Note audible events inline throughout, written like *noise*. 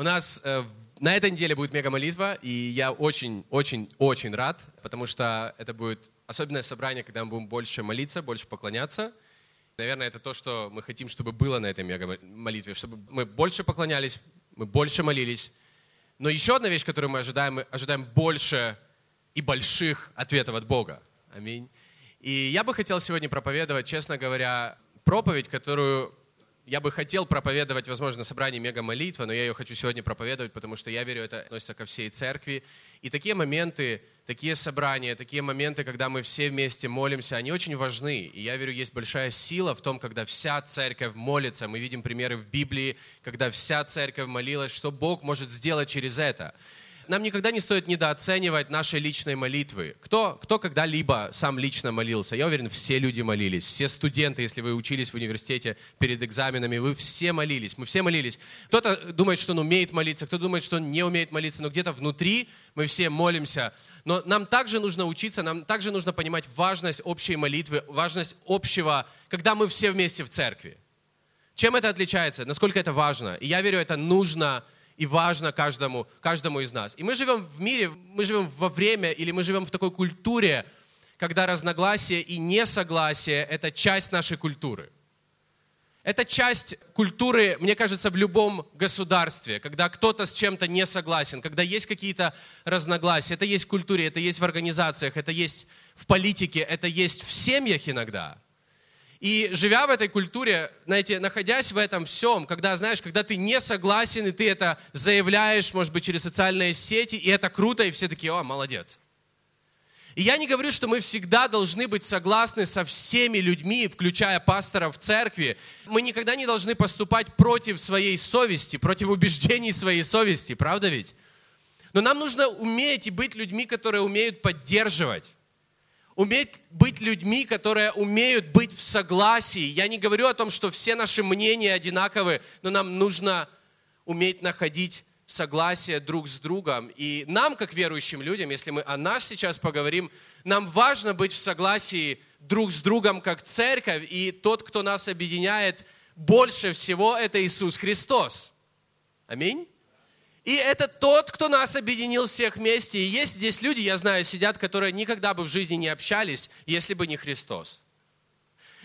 У нас э, на этой неделе будет мега-молитва, и я очень-очень-очень рад, потому что это будет особенное собрание, когда мы будем больше молиться, больше поклоняться. Наверное, это то, что мы хотим, чтобы было на этой мега-молитве, чтобы мы больше поклонялись, мы больше молились. Но еще одна вещь, которую мы ожидаем, мы ожидаем больше и больших ответов от Бога. Аминь. И я бы хотел сегодня проповедовать, честно говоря, проповедь, которую я бы хотел проповедовать, возможно, на собрании мега-молитва, но я ее хочу сегодня проповедовать, потому что я верю, это относится ко всей церкви. И такие моменты, такие собрания, такие моменты, когда мы все вместе молимся, они очень важны. И я верю, есть большая сила в том, когда вся церковь молится. Мы видим примеры в Библии, когда вся церковь молилась, что Бог может сделать через это нам никогда не стоит недооценивать нашей личной молитвы. Кто, кто когда-либо сам лично молился? Я уверен, все люди молились. Все студенты, если вы учились в университете перед экзаменами, вы все молились. Мы все молились. Кто-то думает, что он умеет молиться, кто думает, что он не умеет молиться, но где-то внутри мы все молимся. Но нам также нужно учиться, нам также нужно понимать важность общей молитвы, важность общего, когда мы все вместе в церкви. Чем это отличается? Насколько это важно? И я верю, это нужно и важно каждому, каждому из нас. И мы живем в мире, мы живем во время, или мы живем в такой культуре, когда разногласие и несогласие – это часть нашей культуры. Это часть культуры, мне кажется, в любом государстве, когда кто-то с чем-то не согласен, когда есть какие-то разногласия. Это есть в культуре, это есть в организациях, это есть в политике, это есть в семьях иногда – и живя в этой культуре, знаете, находясь в этом всем, когда, знаешь, когда ты не согласен, и ты это заявляешь, может быть, через социальные сети, и это круто, и все такие, о, молодец. И я не говорю, что мы всегда должны быть согласны со всеми людьми, включая пасторов в церкви. Мы никогда не должны поступать против своей совести, против убеждений своей совести, правда ведь? Но нам нужно уметь и быть людьми, которые умеют поддерживать уметь быть людьми, которые умеют быть в согласии. Я не говорю о том, что все наши мнения одинаковы, но нам нужно уметь находить согласие друг с другом. И нам, как верующим людям, если мы о нас сейчас поговорим, нам важно быть в согласии друг с другом как церковь, и тот, кто нас объединяет больше всего, это Иисус Христос. Аминь. И это тот, кто нас объединил всех вместе. И есть здесь люди, я знаю, сидят, которые никогда бы в жизни не общались, если бы не Христос.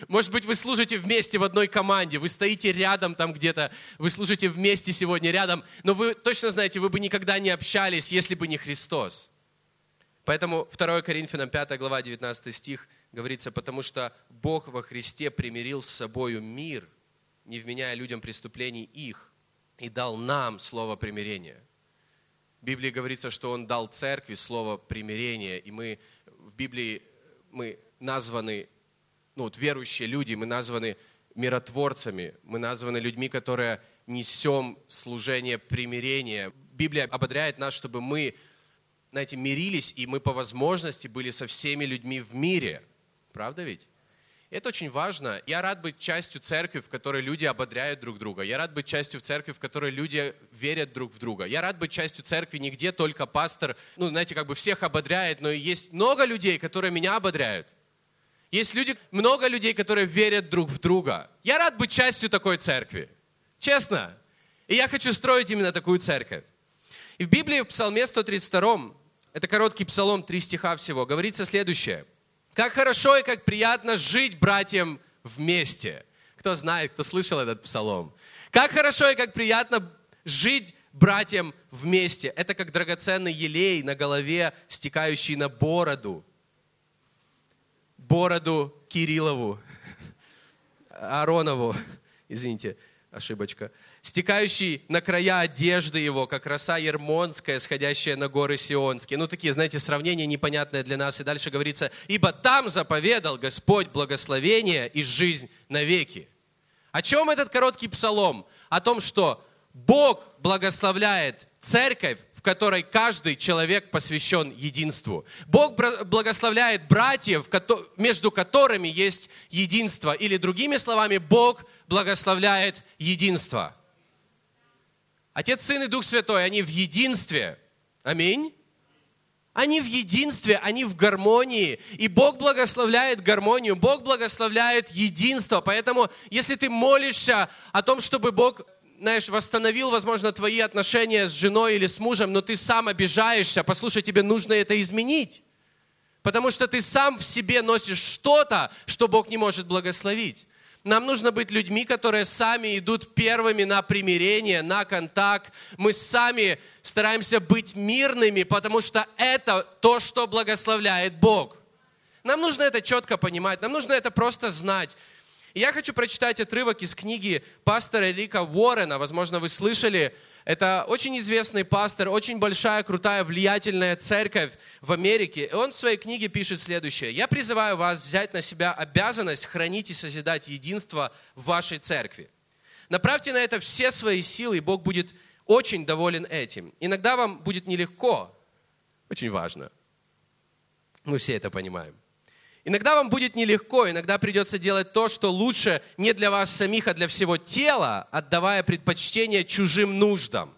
Может быть, вы служите вместе в одной команде, вы стоите рядом там где-то, вы служите вместе сегодня рядом, но вы точно знаете, вы бы никогда не общались, если бы не Христос. Поэтому 2 Коринфянам 5 глава 19 стих говорится, потому что Бог во Христе примирил с собою мир, не вменяя людям преступлений их, и дал нам слово примирения. В Библии говорится, что Он дал церкви слово примирения, и мы в Библии мы названы, ну вот верующие люди, мы названы миротворцами, мы названы людьми, которые несем служение примирения. Библия ободряет нас, чтобы мы, знаете, мирились, и мы по возможности были со всеми людьми в мире. Правда ведь? Это очень важно. Я рад быть частью церкви, в которой люди ободряют друг друга. Я рад быть частью церкви, в которой люди верят друг в друга. Я рад быть частью церкви, не где только пастор, ну, знаете, как бы всех ободряет, но есть много людей, которые меня ободряют. Есть люди, много людей, которые верят друг в друга. Я рад быть частью такой церкви. Честно. И я хочу строить именно такую церковь. И в Библии в Псалме 132, это короткий псалом, три стиха всего, говорится следующее – как хорошо и как приятно жить братьям вместе. Кто знает, кто слышал этот псалом. Как хорошо и как приятно жить братьям вместе. Это как драгоценный елей на голове, стекающий на бороду. Бороду Кириллову, Аронову, извините, ошибочка стекающий на края одежды его, как роса ермонская, сходящая на горы Сионские. Ну, такие, знаете, сравнения непонятные для нас. И дальше говорится, ибо там заповедал Господь благословение и жизнь навеки. О чем этот короткий псалом? О том, что Бог благословляет церковь, в которой каждый человек посвящен единству. Бог благословляет братьев, между которыми есть единство. Или другими словами, Бог благословляет единство. Отец, Сын и Дух Святой, они в единстве. Аминь. Они в единстве, они в гармонии. И Бог благословляет гармонию, Бог благословляет единство. Поэтому, если ты молишься о том, чтобы Бог знаешь, восстановил, возможно, твои отношения с женой или с мужем, но ты сам обижаешься, послушай, тебе нужно это изменить. Потому что ты сам в себе носишь что-то, что Бог не может благословить. Нам нужно быть людьми, которые сами идут первыми на примирение, на контакт. Мы сами стараемся быть мирными, потому что это то, что благословляет Бог. Нам нужно это четко понимать, нам нужно это просто знать. Я хочу прочитать отрывок из книги пастора Рика Уоррена. Возможно, вы слышали. Это очень известный пастор, очень большая, крутая, влиятельная церковь в Америке. И он в своей книге пишет следующее. «Я призываю вас взять на себя обязанность хранить и созидать единство в вашей церкви. Направьте на это все свои силы, и Бог будет очень доволен этим. Иногда вам будет нелегко, очень важно. Мы все это понимаем. Иногда вам будет нелегко, иногда придется делать то, что лучше не для вас самих, а для всего тела, отдавая предпочтение чужим нуждам.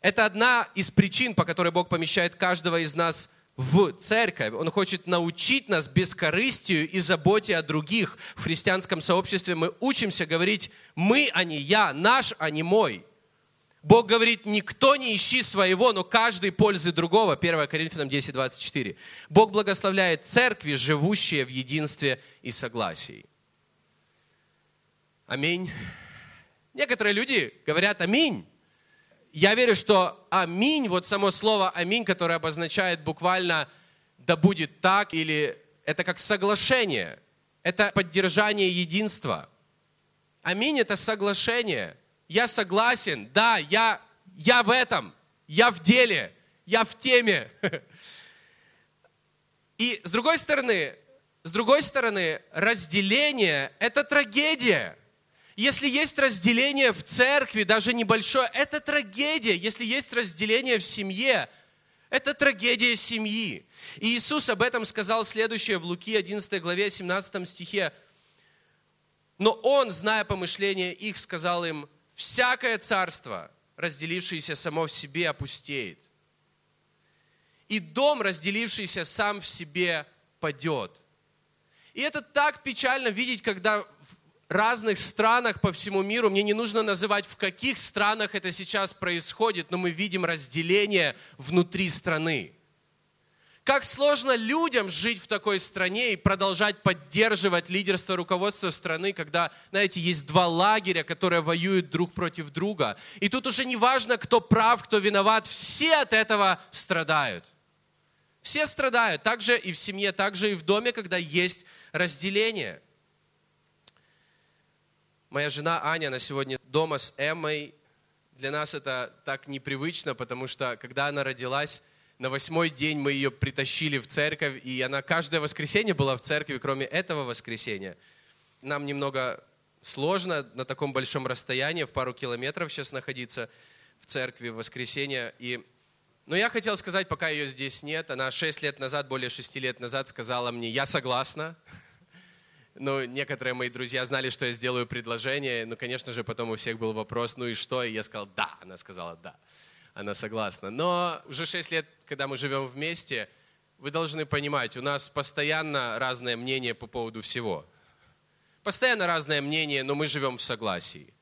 Это одна из причин, по которой Бог помещает каждого из нас в церковь. Он хочет научить нас бескорыстию и заботе о других. В христианском сообществе мы учимся говорить «мы, а не я», «наш, а не мой». Бог говорит, никто не ищи своего, но каждый пользы другого. 1 Коринфянам 10, 24. Бог благословляет церкви, живущие в единстве и согласии. Аминь. Некоторые люди говорят аминь. Я верю, что аминь, вот само слово аминь, которое обозначает буквально да будет так, или это как соглашение, это поддержание единства. Аминь это соглашение – я согласен, да, я, я в этом, я в деле, я в теме. И с другой стороны, с другой стороны, разделение – это трагедия. Если есть разделение в церкви, даже небольшое, это трагедия. Если есть разделение в семье, это трагедия семьи. И Иисус об этом сказал следующее в Луки 11 главе 17 стихе. Но Он, зная помышления их, сказал им, всякое царство, разделившееся само в себе, опустеет. И дом, разделившийся сам в себе, падет. И это так печально видеть, когда в разных странах по всему миру, мне не нужно называть, в каких странах это сейчас происходит, но мы видим разделение внутри страны. Как сложно людям жить в такой стране и продолжать поддерживать лидерство руководства страны, когда, знаете, есть два лагеря, которые воюют друг против друга. И тут уже не важно, кто прав, кто виноват, все от этого страдают. Все страдают, также и в семье, также и в доме, когда есть разделение. Моя жена Аня, она сегодня дома с Эммой. Для нас это так непривычно, потому что когда она родилась, на восьмой день мы ее притащили в церковь, и она каждое воскресенье была в церкви, кроме этого воскресенья. Нам немного сложно на таком большом расстоянии, в пару километров сейчас находиться в церкви в воскресенье. И... Но я хотел сказать, пока ее здесь нет, она шесть лет назад, более шести лет назад сказала мне, я согласна. Ну, некоторые мои друзья знали, что я сделаю предложение. Ну, конечно же, потом у всех был вопрос, ну и что? И я сказал, да. Она сказала, да она согласна. Но уже 6 лет, когда мы живем вместе, вы должны понимать, у нас постоянно разное мнение по поводу всего. Постоянно разное мнение, но мы живем в согласии.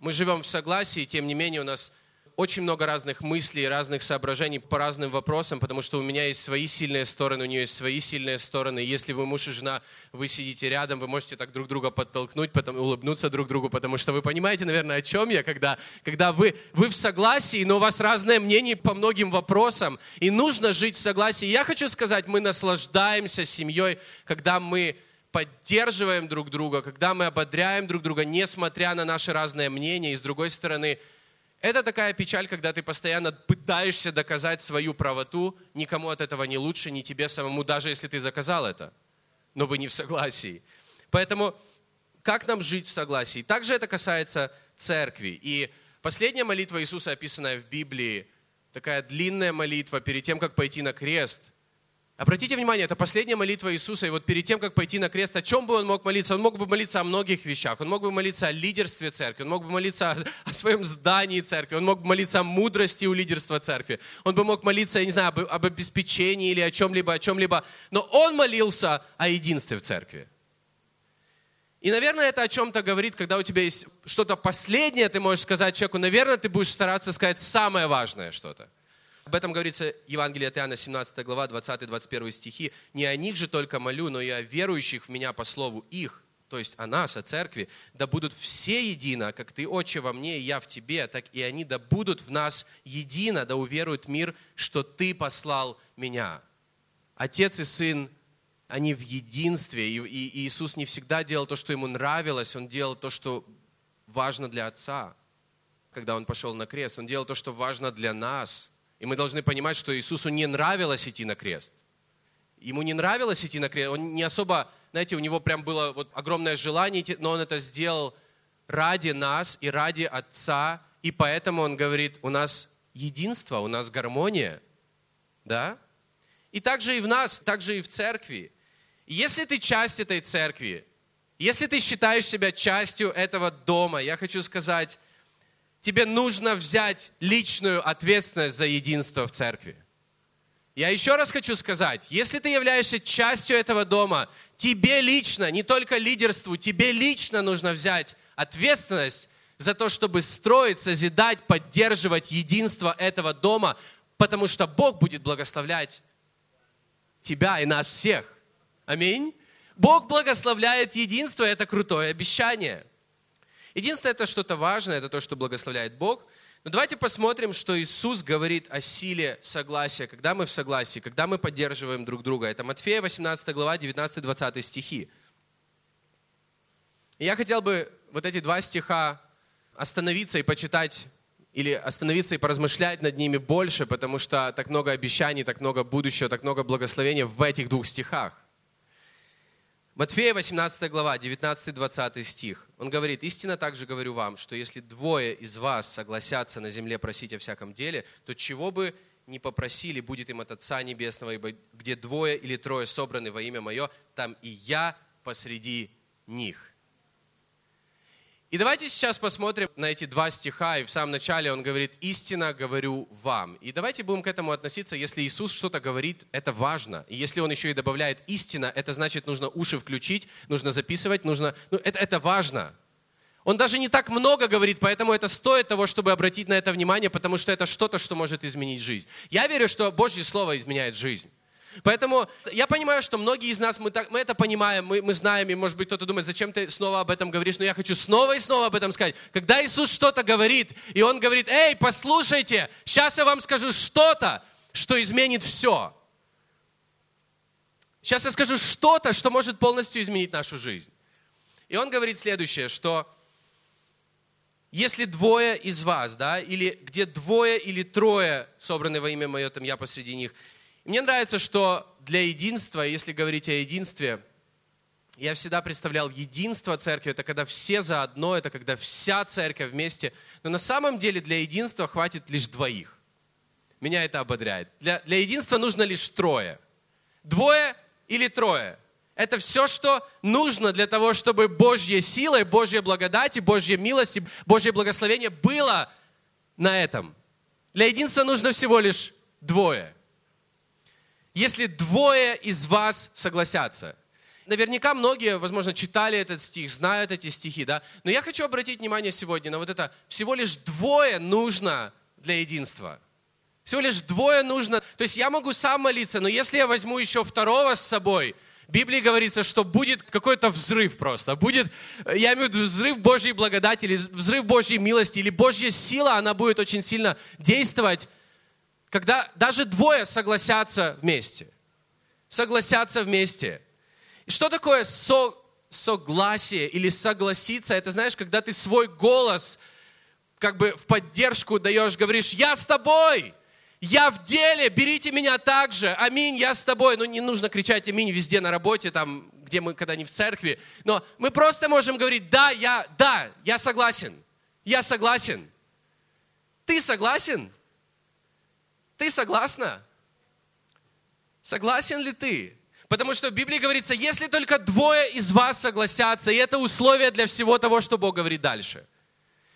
Мы живем в согласии, тем не менее у нас очень много разных мыслей, разных соображений по разным вопросам, потому что у меня есть свои сильные стороны, у нее есть свои сильные стороны. Если вы муж и жена, вы сидите рядом, вы можете так друг друга подтолкнуть, потом улыбнуться друг другу, потому что вы понимаете, наверное, о чем я, когда, когда вы, вы в согласии, но у вас разное мнение по многим вопросам, и нужно жить в согласии. Я хочу сказать, мы наслаждаемся семьей, когда мы поддерживаем друг друга, когда мы ободряем друг друга, несмотря на наши разные мнения, и с другой стороны, это такая печаль, когда ты постоянно пытаешься доказать свою правоту, никому от этого не лучше, ни тебе самому, даже если ты доказал это, но вы не в согласии. Поэтому как нам жить в согласии? Также это касается церкви. И последняя молитва Иисуса, описанная в Библии, такая длинная молитва перед тем, как пойти на крест – Обратите внимание, это последняя молитва Иисуса, и вот перед тем, как пойти на крест, о чем бы он мог молиться? Он мог бы молиться о многих вещах. Он мог бы молиться о лидерстве церкви, он мог бы молиться о, о своем здании церкви, он мог бы молиться о мудрости у лидерства церкви, он бы мог молиться, я не знаю, об, об обеспечении или о чем-либо, о чем-либо. Но он молился о единстве в церкви. И, наверное, это о чем-то говорит, когда у тебя есть что-то последнее, ты можешь сказать человеку, наверное, ты будешь стараться сказать самое важное что-то. Об этом говорится Евангелие от Иоанна, 17 глава, 20-21 стихи. «Не о них же только молю, но и о верующих в Меня по слову их, то есть о нас, о церкви, да будут все едино, как Ты, Отче, во мне, и я в Тебе, так и они да будут в нас едино, да уверуют мир, что Ты послал Меня». Отец и Сын, они в единстве, и, и Иисус не всегда делал то, что Ему нравилось, Он делал то, что важно для Отца, когда Он пошел на крест. Он делал то, что важно для нас – и мы должны понимать, что Иисусу не нравилось идти на крест. Ему не нравилось идти на крест. Он не особо, знаете, у него прям было вот огромное желание но он это сделал ради нас и ради Отца. И поэтому он говорит, у нас единство, у нас гармония. Да? И также и в нас, также и в церкви. Если ты часть этой церкви, если ты считаешь себя частью этого дома, я хочу сказать, тебе нужно взять личную ответственность за единство в церкви. Я еще раз хочу сказать, если ты являешься частью этого дома, тебе лично, не только лидерству, тебе лично нужно взять ответственность за то, чтобы строить, созидать, поддерживать единство этого дома, потому что Бог будет благословлять тебя и нас всех. Аминь. Бог благословляет единство, это крутое обещание. Единственное, это что-то важное, это то, что благословляет Бог. Но давайте посмотрим, что Иисус говорит о силе согласия, когда мы в согласии, когда мы поддерживаем друг друга. Это Матфея 18 глава, 19-20 стихи. И я хотел бы вот эти два стиха остановиться и почитать, или остановиться и поразмышлять над ними больше, потому что так много обещаний, так много будущего, так много благословения в этих двух стихах. Матфея 18 глава, 19-20 стих. Он говорит, истинно также говорю вам, что если двое из вас согласятся на земле просить о всяком деле, то чего бы не попросили, будет им от Отца Небесного, ибо где двое или трое собраны во имя Мое, там и я посреди них. И давайте сейчас посмотрим на эти два стиха, и в самом начале он говорит, истинно говорю вам. И давайте будем к этому относиться, если Иисус что-то говорит, это важно. И если он еще и добавляет истина, это значит, нужно уши включить, нужно записывать, нужно, ну, это, это важно. Он даже не так много говорит, поэтому это стоит того, чтобы обратить на это внимание, потому что это что-то, что может изменить жизнь. Я верю, что Божье Слово изменяет жизнь. Поэтому я понимаю, что многие из нас, мы, так, мы это понимаем, мы, мы знаем, и может быть кто-то думает, зачем ты снова об этом говоришь, но я хочу снова и снова об этом сказать. Когда Иисус что-то говорит, и Он говорит, эй, послушайте, сейчас я вам скажу что-то, что изменит все. Сейчас я скажу что-то, что может полностью изменить нашу жизнь. И Он говорит следующее, что если двое из вас, да, или где двое или трое собраны во имя Мое, там я посреди них – мне нравится, что для единства, если говорить о единстве, я всегда представлял единство церкви, это когда все заодно, это когда вся церковь вместе. Но на самом деле для единства хватит лишь двоих. Меня это ободряет. Для, для единства нужно лишь трое. Двое или трое. Это все, что нужно для того, чтобы Божья сила и Божья благодать и Божья милость и Божье благословение было на этом. Для единства нужно всего лишь двое если двое из вас согласятся. Наверняка многие, возможно, читали этот стих, знают эти стихи, да? Но я хочу обратить внимание сегодня на вот это. Всего лишь двое нужно для единства. Всего лишь двое нужно. То есть я могу сам молиться, но если я возьму еще второго с собой, в Библии говорится, что будет какой-то взрыв просто. Будет, я имею в виду взрыв Божьей благодати, или взрыв Божьей милости, или Божья сила, она будет очень сильно действовать когда даже двое согласятся вместе. Согласятся вместе. И что такое со, согласие или согласиться? Это знаешь, когда ты свой голос как бы в поддержку даешь, говоришь, я с тобой, я в деле, берите меня так же, аминь, я с тобой. Ну, не нужно кричать аминь везде на работе, там, где мы, когда не в церкви. Но мы просто можем говорить, да, я, да, я согласен, я согласен. Ты согласен? Ты согласна? Согласен ли ты? Потому что в Библии говорится, если только двое из вас согласятся, и это условие для всего того, что Бог говорит дальше.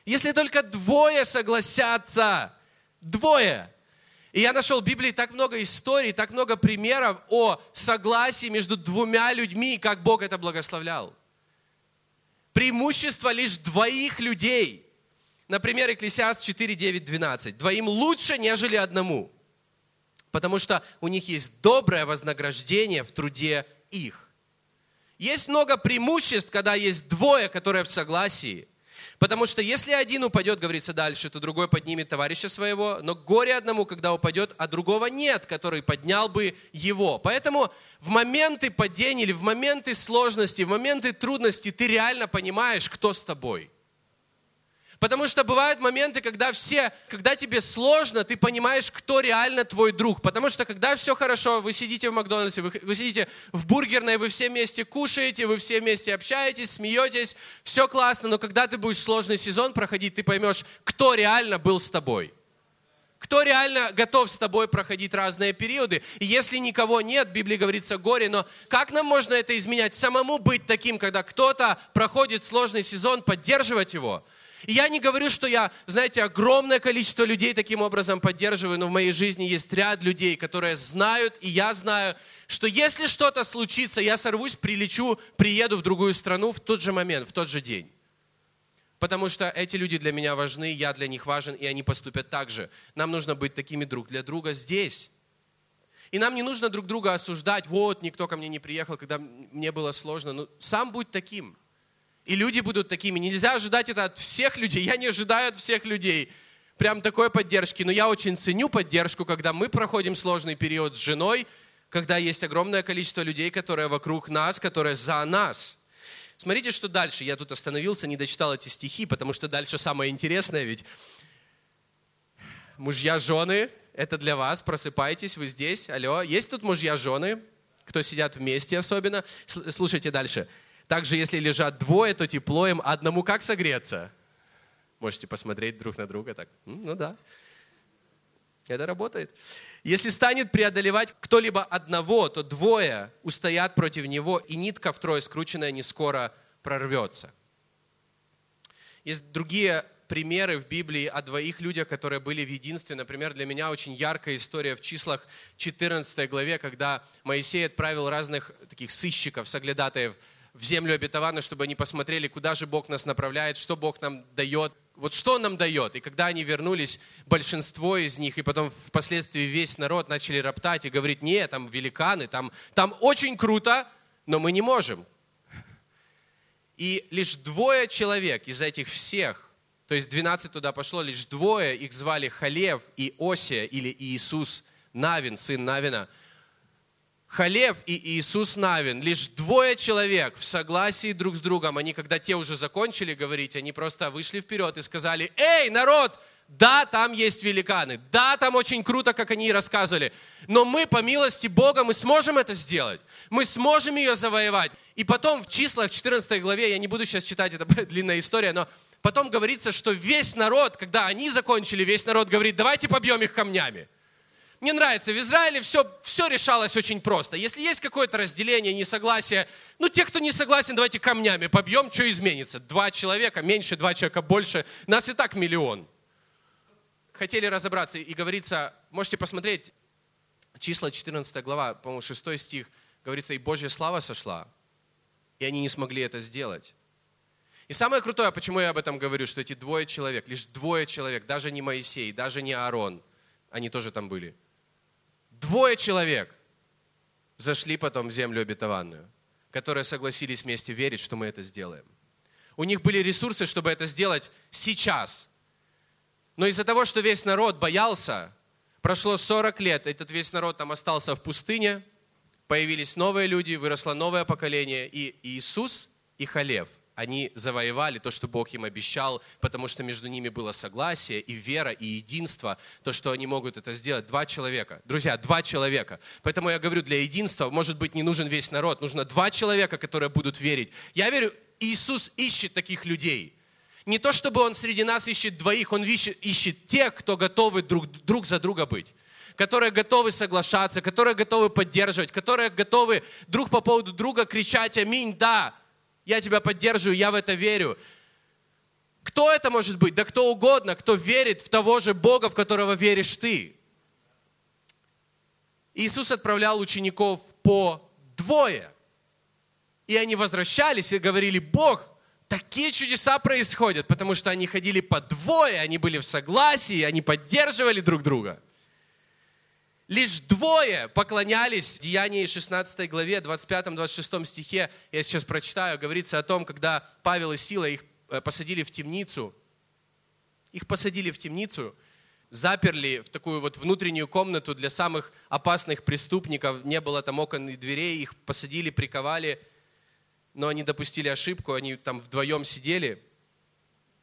Если только двое согласятся, двое. И я нашел в Библии так много историй, так много примеров о согласии между двумя людьми, как Бог это благословлял. преимущество лишь двоих людей. Например, Экклесиаст 4, 9, 12. Двоим лучше, нежели одному. Потому что у них есть доброе вознаграждение в труде их. Есть много преимуществ, когда есть двое, которые в согласии. Потому что если один упадет, говорится дальше, то другой поднимет товарища своего, но горе одному, когда упадет, а другого нет, который поднял бы его. Поэтому в моменты падения или в моменты сложности, в моменты трудности ты реально понимаешь, кто с тобой – Потому что бывают моменты, когда все, когда тебе сложно, ты понимаешь, кто реально твой друг. Потому что когда все хорошо, вы сидите в Макдональдсе, вы, вы сидите в бургерной, вы все вместе кушаете, вы все вместе общаетесь, смеетесь, все классно, но когда ты будешь сложный сезон проходить, ты поймешь, кто реально был с тобой. Кто реально готов с тобой проходить разные периоды? И если никого нет, в Библии говорится горе, но как нам можно это изменять? Самому быть таким, когда кто-то проходит сложный сезон, поддерживать его – и я не говорю, что я, знаете, огромное количество людей таким образом поддерживаю, но в моей жизни есть ряд людей, которые знают, и я знаю, что если что-то случится, я сорвусь, прилечу, приеду в другую страну в тот же момент, в тот же день. Потому что эти люди для меня важны, я для них важен, и они поступят так же. Нам нужно быть такими друг для друга здесь. И нам не нужно друг друга осуждать. Вот, никто ко мне не приехал, когда мне было сложно. Ну, сам будь таким. И люди будут такими. Нельзя ожидать это от всех людей. Я не ожидаю от всех людей прям такой поддержки. Но я очень ценю поддержку, когда мы проходим сложный период с женой, когда есть огромное количество людей, которые вокруг нас, которые за нас. Смотрите, что дальше. Я тут остановился, не дочитал эти стихи, потому что дальше самое интересное ведь. Мужья, жены, это для вас. Просыпайтесь, вы здесь. Алло. Есть тут мужья, жены? Кто сидят вместе особенно? Слушайте дальше. Также, если лежат двое, то тепло им одному как согреться? Можете посмотреть друг на друга так. Ну да. Это работает. Если станет преодолевать кто-либо одного, то двое устоят против него, и нитка втрое скрученная не скоро прорвется. Есть другие примеры в Библии о двоих людях, которые были в единстве. Например, для меня очень яркая история в числах 14 главе, когда Моисей отправил разных таких сыщиков, соглядатаев – в землю обетованную, чтобы они посмотрели, куда же Бог нас направляет, что Бог нам дает, вот что нам дает. И когда они вернулись, большинство из них, и потом впоследствии весь народ начали роптать и говорить, нет, там великаны, там, там очень круто, но мы не можем. И лишь двое человек из этих всех, то есть 12 туда пошло, лишь двое, их звали Халев и Осия, или Иисус Навин, сын Навина – Халев и Иисус Навин, лишь двое человек в согласии друг с другом, они, когда те уже закончили говорить, они просто вышли вперед и сказали, эй, народ, да, там есть великаны, да, там очень круто, как они и рассказывали, но мы, по милости Бога, мы сможем это сделать, мы сможем ее завоевать. И потом в числах 14 главе, я не буду сейчас читать, это длинная история, но потом говорится, что весь народ, когда они закончили, весь народ говорит, давайте побьем их камнями. Мне нравится, в Израиле все, все решалось очень просто. Если есть какое-то разделение, несогласие, ну, те, кто не согласен, давайте камнями побьем, что изменится? Два человека меньше, два человека больше, нас и так миллион. Хотели разобраться, и говорится, можете посмотреть, числа 14 глава, по-моему, 6 стих, говорится, и Божья слава сошла, и они не смогли это сделать. И самое крутое, почему я об этом говорю, что эти двое человек, лишь двое человек, даже не Моисей, даже не Аарон, они тоже там были – Двое человек зашли потом в землю обетованную, которые согласились вместе верить, что мы это сделаем. У них были ресурсы, чтобы это сделать сейчас. Но из-за того, что весь народ боялся, прошло 40 лет, этот весь народ там остался в пустыне, появились новые люди, выросло новое поколение, и Иисус и Халев – они завоевали то, что Бог им обещал, потому что между ними было согласие и вера, и единство, то, что они могут это сделать. Два человека. Друзья, два человека. Поэтому я говорю, для единства, может быть, не нужен весь народ, нужно два человека, которые будут верить. Я верю, Иисус ищет таких людей. Не то, чтобы Он среди нас ищет двоих, Он ищет, ищет тех, кто готовы друг, друг за друга быть которые готовы соглашаться, которые готовы поддерживать, которые готовы друг по поводу друга кричать «Аминь, да!» Я тебя поддерживаю, я в это верю. Кто это может быть? Да кто угодно, кто верит в того же Бога, в которого веришь ты. Иисус отправлял учеников по двое. И они возвращались и говорили, Бог, такие чудеса происходят, потому что они ходили по двое, они были в согласии, они поддерживали друг друга. Лишь двое поклонялись. В Деянии 16 главе, 25-26 стихе, я сейчас прочитаю, говорится о том, когда Павел и Сила их э, посадили в темницу. Их посадили в темницу, заперли в такую вот внутреннюю комнату для самых опасных преступников. Не было там окон и дверей, их посадили, приковали – но они допустили ошибку, они там вдвоем сидели.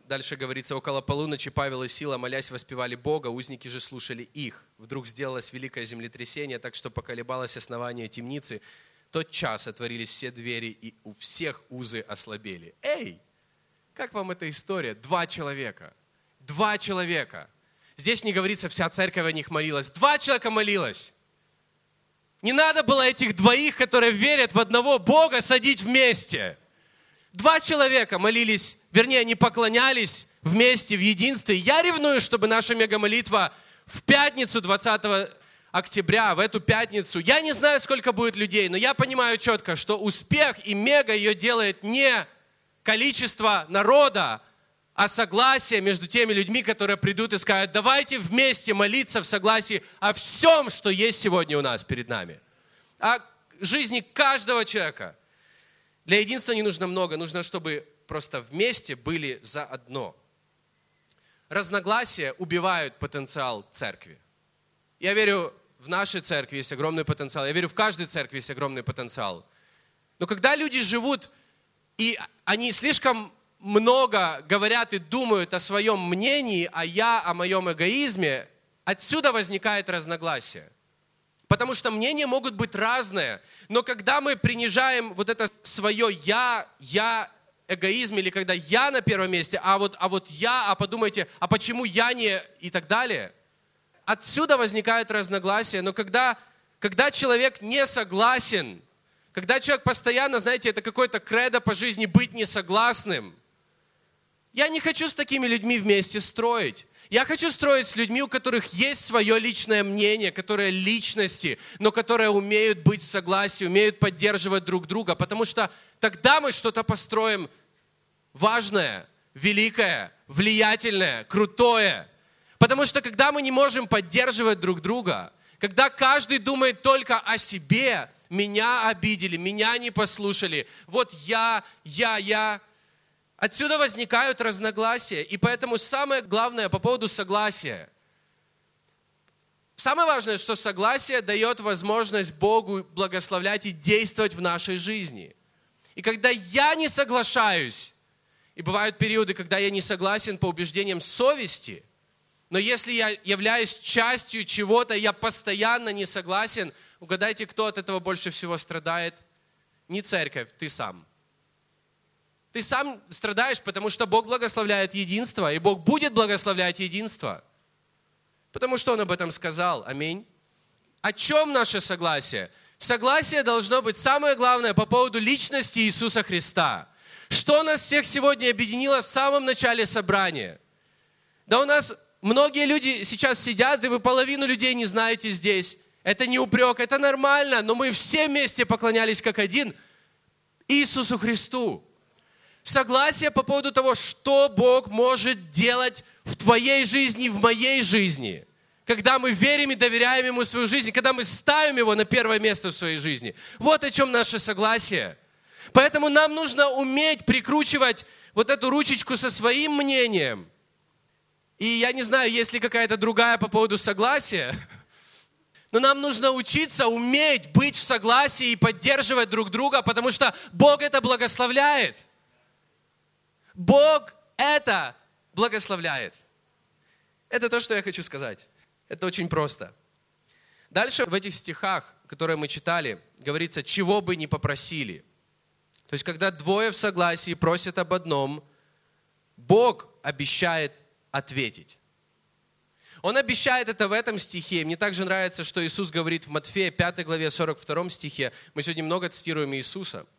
Дальше говорится, около полуночи Павел и Сила, молясь, воспевали Бога, узники же слушали их. Вдруг сделалось великое землетрясение, так что поколебалось основание темницы. Тот час отворились все двери, и у всех узы ослабели. Эй, как вам эта история? Два человека. Два человека. Здесь не говорится, вся церковь о них молилась. Два человека молилась. Не надо было этих двоих, которые верят в одного Бога, садить вместе. Два человека молились, вернее, они поклонялись вместе в единстве. Я ревную, чтобы наша мегамолитва в пятницу 20 октября, в эту пятницу, я не знаю, сколько будет людей, но я понимаю четко, что успех и мега ее делает не количество народа, а согласие между теми людьми, которые придут и скажут, давайте вместе молиться в согласии о всем, что есть сегодня у нас перед нами. О жизни каждого человека. Для единства не нужно много, нужно, чтобы просто вместе были заодно. Разногласия убивают потенциал церкви. Я верю, в нашей церкви есть огромный потенциал. Я верю, в каждой церкви есть огромный потенциал. Но когда люди живут, и они слишком много говорят и думают о своем мнении, а я о моем эгоизме, отсюда возникает разногласие. Потому что мнения могут быть разные, но когда мы принижаем вот это свое «я», «я», эгоизм, или когда «я» на первом месте, а вот, а вот «я», а подумайте, а почему «я» не и так далее, отсюда возникает разногласие. Но когда, когда человек не согласен, когда человек постоянно, знаете, это какой-то кредо по жизни быть несогласным – я не хочу с такими людьми вместе строить. Я хочу строить с людьми, у которых есть свое личное мнение, которые личности, но которые умеют быть в согласии, умеют поддерживать друг друга, потому что тогда мы что-то построим важное, великое, влиятельное, крутое. Потому что когда мы не можем поддерживать друг друга, когда каждый думает только о себе, меня обидели, меня не послушали, вот я, я, я, Отсюда возникают разногласия. И поэтому самое главное по поводу согласия. Самое важное, что согласие дает возможность Богу благословлять и действовать в нашей жизни. И когда я не соглашаюсь, и бывают периоды, когда я не согласен по убеждениям совести, но если я являюсь частью чего-то, я постоянно не согласен, угадайте, кто от этого больше всего страдает? Не церковь, ты сам. Ты сам страдаешь, потому что Бог благословляет единство, и Бог будет благословлять единство. Потому что Он об этом сказал. Аминь. О чем наше согласие? Согласие должно быть самое главное по поводу личности Иисуса Христа. Что нас всех сегодня объединило в самом начале собрания? Да у нас многие люди сейчас сидят, и вы половину людей не знаете здесь. Это не упрек, это нормально, но мы все вместе поклонялись как один Иисусу Христу согласие по поводу того, что Бог может делать в твоей жизни, в моей жизни. Когда мы верим и доверяем Ему свою жизнь, когда мы ставим Его на первое место в своей жизни. Вот о чем наше согласие. Поэтому нам нужно уметь прикручивать вот эту ручечку со своим мнением. И я не знаю, есть ли какая-то другая по поводу согласия, *laughs* но нам нужно учиться уметь быть в согласии и поддерживать друг друга, потому что Бог это благословляет. Бог это благословляет. Это то, что я хочу сказать. Это очень просто. Дальше в этих стихах, которые мы читали, говорится, чего бы ни попросили. То есть, когда двое в согласии просят об одном, Бог обещает ответить. Он обещает это в этом стихе. Мне также нравится, что Иисус говорит в Матфея 5 главе 42 стихе. Мы сегодня много цитируем Иисуса –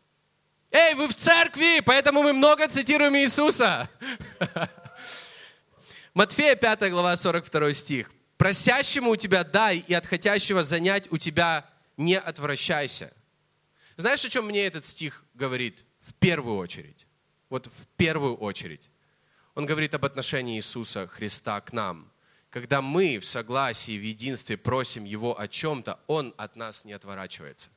Эй, вы в церкви, поэтому мы много цитируем Иисуса. Матфея 5 глава 42 стих. «Просящему у тебя дай, и от хотящего занять у тебя не отвращайся». Знаешь, о чем мне этот стих говорит в первую очередь? вот в первую очередь. Он говорит об отношении Иисуса Христа к нам. Когда мы в согласии, в единстве просим Его о чем-то, Он от нас не отворачивается.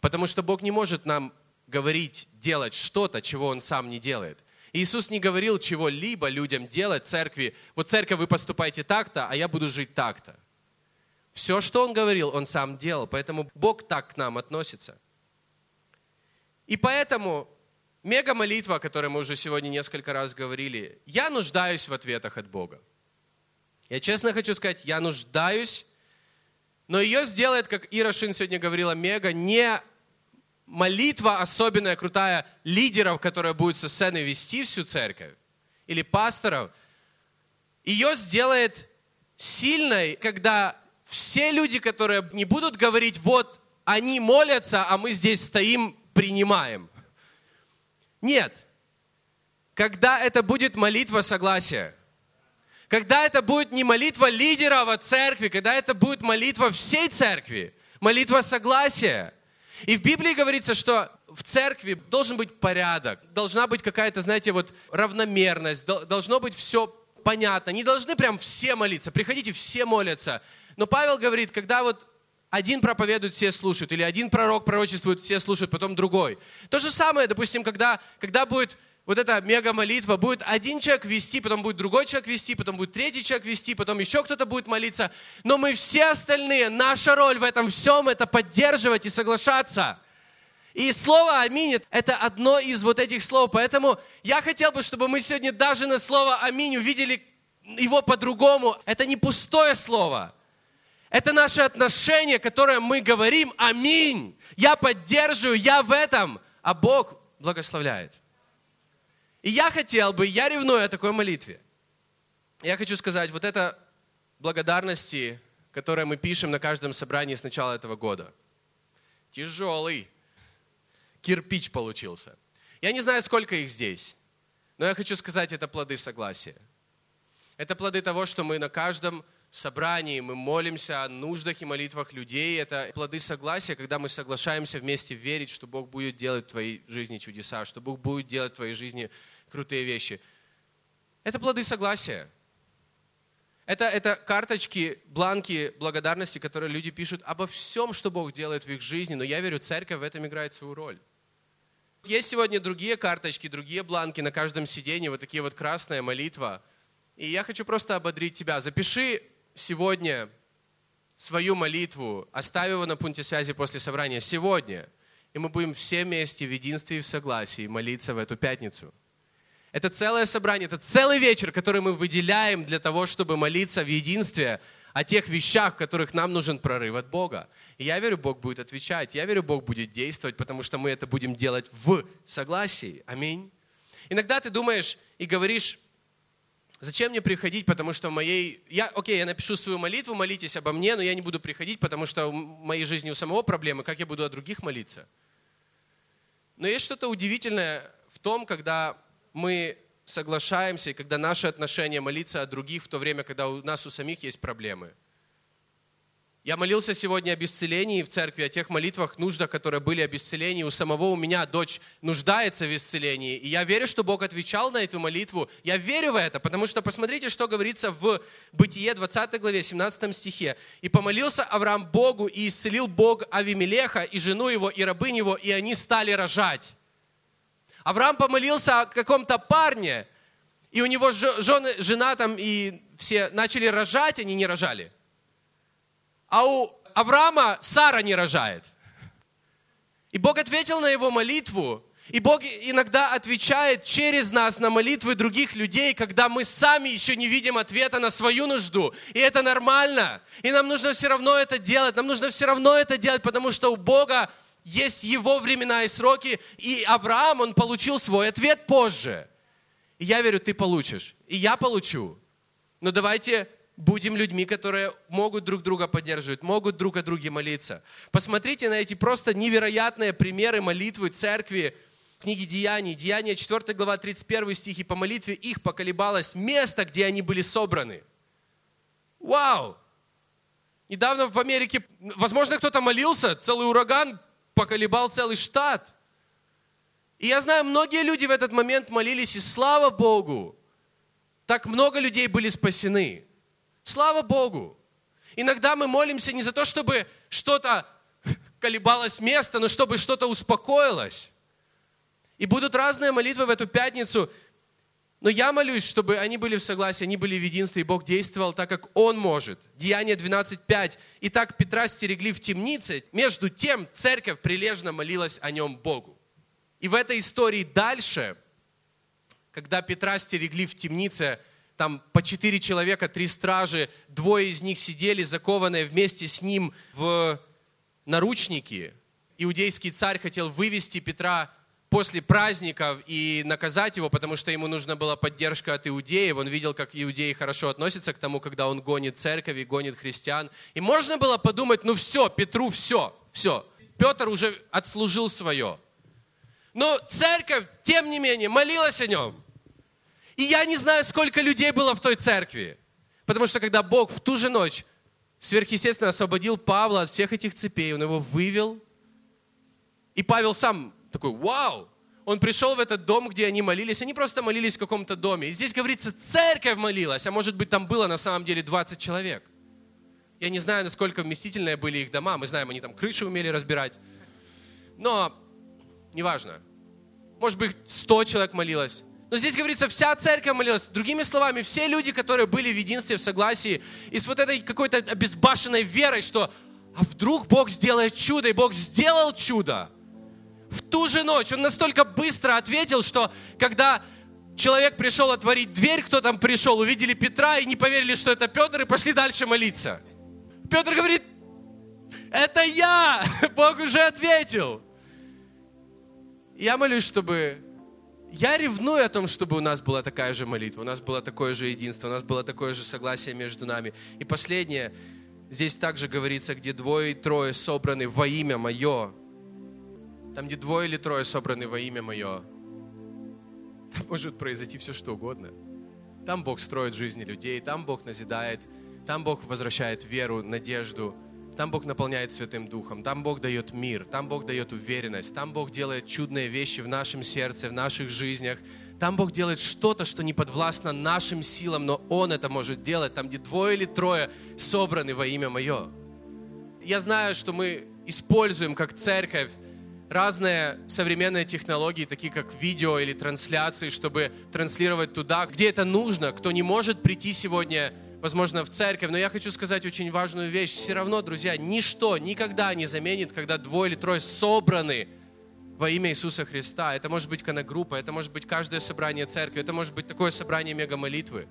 Потому что Бог не может нам говорить, делать что-то, чего Он сам не делает. Иисус не говорил чего-либо людям делать, церкви. Вот церковь, вы поступаете так-то, а я буду жить так-то. Все, что Он говорил, Он сам делал. Поэтому Бог так к нам относится. И поэтому мега-молитва, о которой мы уже сегодня несколько раз говорили, я нуждаюсь в ответах от Бога. Я честно хочу сказать, я нуждаюсь, но ее сделает, как Ира Шин сегодня говорила, мега, не молитва особенная, крутая лидеров, которая будет со сцены вести всю церковь, или пасторов. Ее сделает сильной, когда все люди, которые не будут говорить, вот они молятся, а мы здесь стоим, принимаем. Нет. Когда это будет молитва согласия, когда это будет не молитва лидера в церкви, когда это будет молитва всей церкви, молитва согласия. И в Библии говорится, что в церкви должен быть порядок, должна быть какая-то, знаете, вот равномерность, должно быть все понятно. Не должны прям все молиться, приходите, все молятся. Но Павел говорит, когда вот один проповедует, все слушают, или один пророк пророчествует, все слушают, потом другой. То же самое, допустим, когда, когда будет вот эта мега-молитва, будет один человек вести, потом будет другой человек вести, потом будет третий человек вести, потом еще кто-то будет молиться. Но мы все остальные, наша роль в этом всем – это поддерживать и соглашаться. И слово «Аминь» – это одно из вот этих слов. Поэтому я хотел бы, чтобы мы сегодня даже на слово «Аминь» увидели его по-другому. Это не пустое слово. Это наше отношение, которое мы говорим «Аминь». Я поддерживаю, я в этом, а Бог благословляет. И я хотел бы, я ревную о такой молитве. Я хочу сказать, вот это благодарности, которые мы пишем на каждом собрании с начала этого года. Тяжелый. Кирпич получился. Я не знаю, сколько их здесь, но я хочу сказать, это плоды согласия. Это плоды того, что мы на каждом собрании, мы молимся о нуждах и молитвах людей. Это плоды согласия, когда мы соглашаемся вместе верить, что Бог будет делать в твоей жизни чудеса, что Бог будет делать в твоей жизни крутые вещи. Это плоды согласия. Это, это карточки, бланки благодарности, которые люди пишут обо всем, что Бог делает в их жизни. Но я верю, церковь в этом играет свою роль. Есть сегодня другие карточки, другие бланки на каждом сиденье, вот такие вот красная молитва. И я хочу просто ободрить тебя. Запиши сегодня свою молитву, оставь его на пункте связи после собрания сегодня. И мы будем все вместе в единстве и в согласии молиться в эту пятницу. Это целое собрание, это целый вечер, который мы выделяем для того, чтобы молиться в единстве о тех вещах, в которых нам нужен прорыв от Бога. И я верю, Бог будет отвечать, я верю, Бог будет действовать, потому что мы это будем делать в согласии. Аминь. Иногда ты думаешь и говоришь, зачем мне приходить, потому что в моей... Я, окей, я напишу свою молитву, молитесь обо мне, но я не буду приходить, потому что в моей жизни у самого проблемы, как я буду о других молиться. Но есть что-то удивительное в том, когда мы соглашаемся, и когда наши отношения молиться о других в то время, когда у нас у самих есть проблемы. Я молился сегодня об исцелении в церкви, о тех молитвах, нуждах, которые были об исцелении. У самого у меня дочь нуждается в исцелении. И я верю, что Бог отвечал на эту молитву. Я верю в это, потому что посмотрите, что говорится в Бытие 20 главе, 17 стихе. «И помолился Авраам Богу, и исцелил Бог Авимелеха, и жену его, и рабынь его, и они стали рожать». Авраам помолился о каком-то парне, и у него жены, жена там, и все начали рожать, они не рожали. А у Авраама Сара не рожает. И Бог ответил на его молитву, и Бог иногда отвечает через нас на молитвы других людей, когда мы сами еще не видим ответа на свою нужду. И это нормально. И нам нужно все равно это делать. Нам нужно все равно это делать, потому что у Бога есть его времена и сроки, и Авраам, он получил свой ответ позже. И я верю, ты получишь, и я получу. Но давайте будем людьми, которые могут друг друга поддерживать, могут друг о друге молиться. Посмотрите на эти просто невероятные примеры молитвы церкви, книги Деяний, Деяния 4 глава 31 стих, и по молитве их поколебалось место, где они были собраны. Вау! Недавно в Америке, возможно, кто-то молился, целый ураган поколебал целый штат. И я знаю, многие люди в этот момент молились, и слава Богу, так много людей были спасены. Слава Богу. Иногда мы молимся не за то, чтобы что-то колебалось место, но чтобы что-то успокоилось. И будут разные молитвы в эту пятницу. Но я молюсь, чтобы они были в согласии, они были в единстве, и Бог действовал так, как Он может. Деяние 12.5. Итак, Петра стерегли в темнице. Между тем, церковь прилежно молилась о нем Богу. И в этой истории дальше, когда Петра стерегли в темнице, там по четыре человека, три стражи, двое из них сидели закованные вместе с ним в наручники. Иудейский царь хотел вывести Петра после праздников и наказать его, потому что ему нужна была поддержка от иудеев. Он видел, как иудеи хорошо относятся к тому, когда он гонит церковь и гонит христиан. И можно было подумать, ну все, Петру все, все. Петр уже отслужил свое. Но церковь, тем не менее, молилась о нем. И я не знаю, сколько людей было в той церкви. Потому что когда Бог в ту же ночь сверхъестественно освободил Павла от всех этих цепей, он его вывел. И Павел сам такой, вау! Он пришел в этот дом, где они молились. Они просто молились в каком-то доме. И здесь говорится, церковь молилась, а может быть там было на самом деле 20 человек. Я не знаю, насколько вместительные были их дома. Мы знаем, они там крыши умели разбирать. Но неважно. Может быть, 100 человек молилось. Но здесь говорится, вся церковь молилась. Другими словами, все люди, которые были в единстве, в согласии, и с вот этой какой-то обезбашенной верой, что а вдруг Бог сделает чудо, и Бог сделал чудо. В ту же ночь он настолько быстро ответил, что когда человек пришел отворить дверь, кто там пришел, увидели Петра и не поверили, что это Петр, и пошли дальше молиться. Петр говорит, это я, *laughs* Бог уже ответил. Я молюсь, чтобы я ревную о том, чтобы у нас была такая же молитва, у нас было такое же единство, у нас было такое же согласие между нами. И последнее, здесь также говорится, где двое и трое собраны во имя Мое. Там, где двое или трое собраны во имя Мое, там может произойти все, что угодно. Там Бог строит жизни людей, там Бог назидает, там Бог возвращает веру, надежду – там Бог наполняет Святым Духом, там Бог дает мир, там Бог дает уверенность, там Бог делает чудные вещи в нашем сердце, в наших жизнях. Там Бог делает что-то, что не подвластно нашим силам, но Он это может делать, там, где двое или трое собраны во имя Мое. Я знаю, что мы используем как церковь разные современные технологии, такие как видео или трансляции, чтобы транслировать туда, где это нужно. Кто не может прийти сегодня возможно, в церковь, но я хочу сказать очень важную вещь. Все равно, друзья, ничто никогда не заменит, когда двое или трое собраны во имя Иисуса Христа. Это может быть коногруппа, это может быть каждое собрание церкви, это может быть такое собрание мега-молитвы.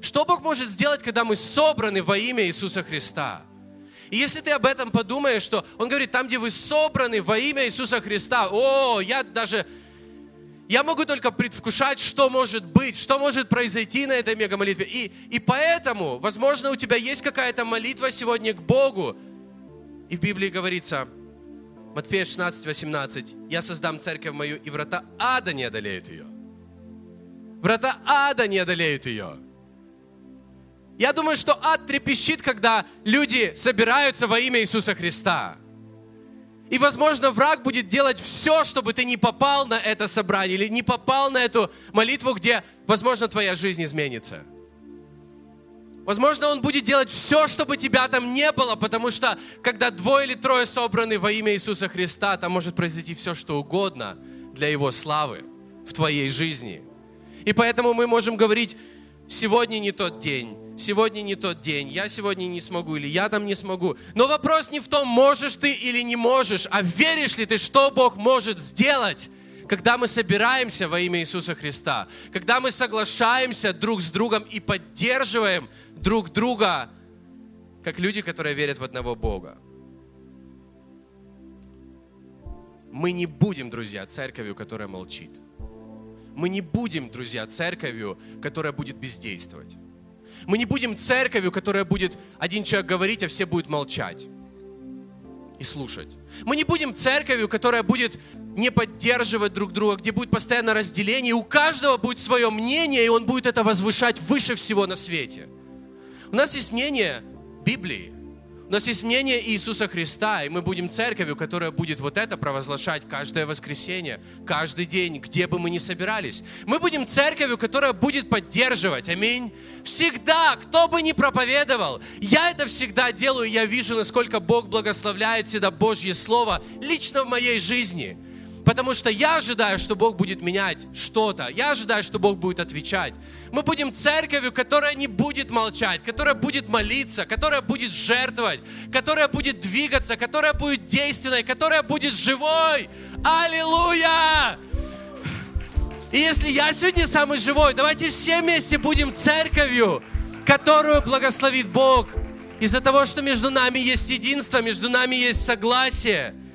Что Бог может сделать, когда мы собраны во имя Иисуса Христа? И если ты об этом подумаешь, что Он говорит, там, где вы собраны во имя Иисуса Христа, о, я даже я могу только предвкушать, что может быть, что может произойти на этой мега-молитве. И, и поэтому, возможно, у тебя есть какая-то молитва сегодня к Богу. И в Библии говорится, Матфея 16, 18, «Я создам церковь мою, и врата ада не одолеют ее». Врата ада не одолеют ее. Я думаю, что ад трепещет, когда люди собираются во имя Иисуса Христа. И, возможно, враг будет делать все, чтобы ты не попал на это собрание или не попал на эту молитву, где, возможно, твоя жизнь изменится. Возможно, он будет делать все, чтобы тебя там не было, потому что, когда двое или трое собраны во имя Иисуса Христа, там может произойти все, что угодно для Его славы в твоей жизни. И поэтому мы можем говорить, сегодня не тот день, сегодня не тот день, я сегодня не смогу или я там не смогу. Но вопрос не в том, можешь ты или не можешь, а веришь ли ты, что Бог может сделать, когда мы собираемся во имя Иисуса Христа, когда мы соглашаемся друг с другом и поддерживаем друг друга, как люди, которые верят в одного Бога. Мы не будем, друзья, церковью, которая молчит. Мы не будем, друзья, церковью, которая будет бездействовать. Мы не будем церковью, которая будет один человек говорить, а все будут молчать и слушать. Мы не будем церковью, которая будет не поддерживать друг друга, где будет постоянно разделение, и у каждого будет свое мнение, и он будет это возвышать выше всего на свете. У нас есть мнение Библии, У нас есть мнение Иисуса Христа, и мы будем церковью, которая будет вот это провозглашать каждое воскресенье, каждый день, где бы мы ни собирались. Мы будем церковью, которая будет поддерживать, аминь. Всегда, кто бы ни проповедовал, я это всегда делаю, я вижу, насколько Бог благословляет всегда Божье Слово лично в моей жизни. Потому что я ожидаю, что Бог будет менять что-то. Я ожидаю, что Бог будет отвечать. Мы будем церковью, которая не будет молчать, которая будет молиться, которая будет жертвовать, которая будет двигаться, которая будет действенной, которая будет живой. Аллилуйя! И если я сегодня самый живой, давайте все вместе будем церковью, которую благословит Бог. Из-за того, что между нами есть единство, между нами есть согласие –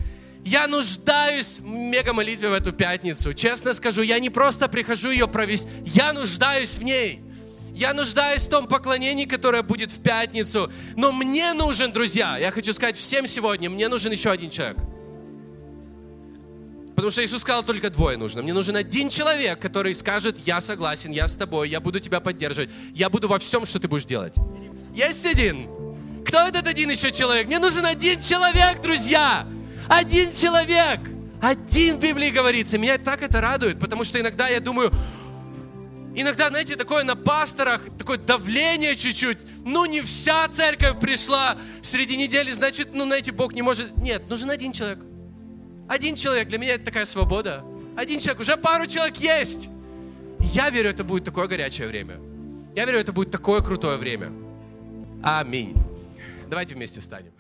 я нуждаюсь в мега-молитве в эту пятницу. Честно скажу, я не просто прихожу ее провести, я нуждаюсь в ней. Я нуждаюсь в том поклонении, которое будет в пятницу. Но мне нужен, друзья, я хочу сказать всем сегодня, мне нужен еще один человек. Потому что Иисус сказал, только двое нужно. Мне нужен один человек, который скажет, я согласен, я с тобой, я буду тебя поддерживать, я буду во всем, что ты будешь делать. Есть один? Кто этот один еще человек? Мне нужен один человек, друзья. Один человек. Один в Библии говорится. Меня так это радует, потому что иногда я думаю, иногда, знаете, такое на пасторах, такое давление чуть-чуть. Ну, не вся церковь пришла среди недели, значит, ну, знаете, Бог не может. Нет, нужен один человек. Один человек. Для меня это такая свобода. Один человек. Уже пару человек есть. Я верю, это будет такое горячее время. Я верю, это будет такое крутое время. Аминь. Давайте вместе встанем.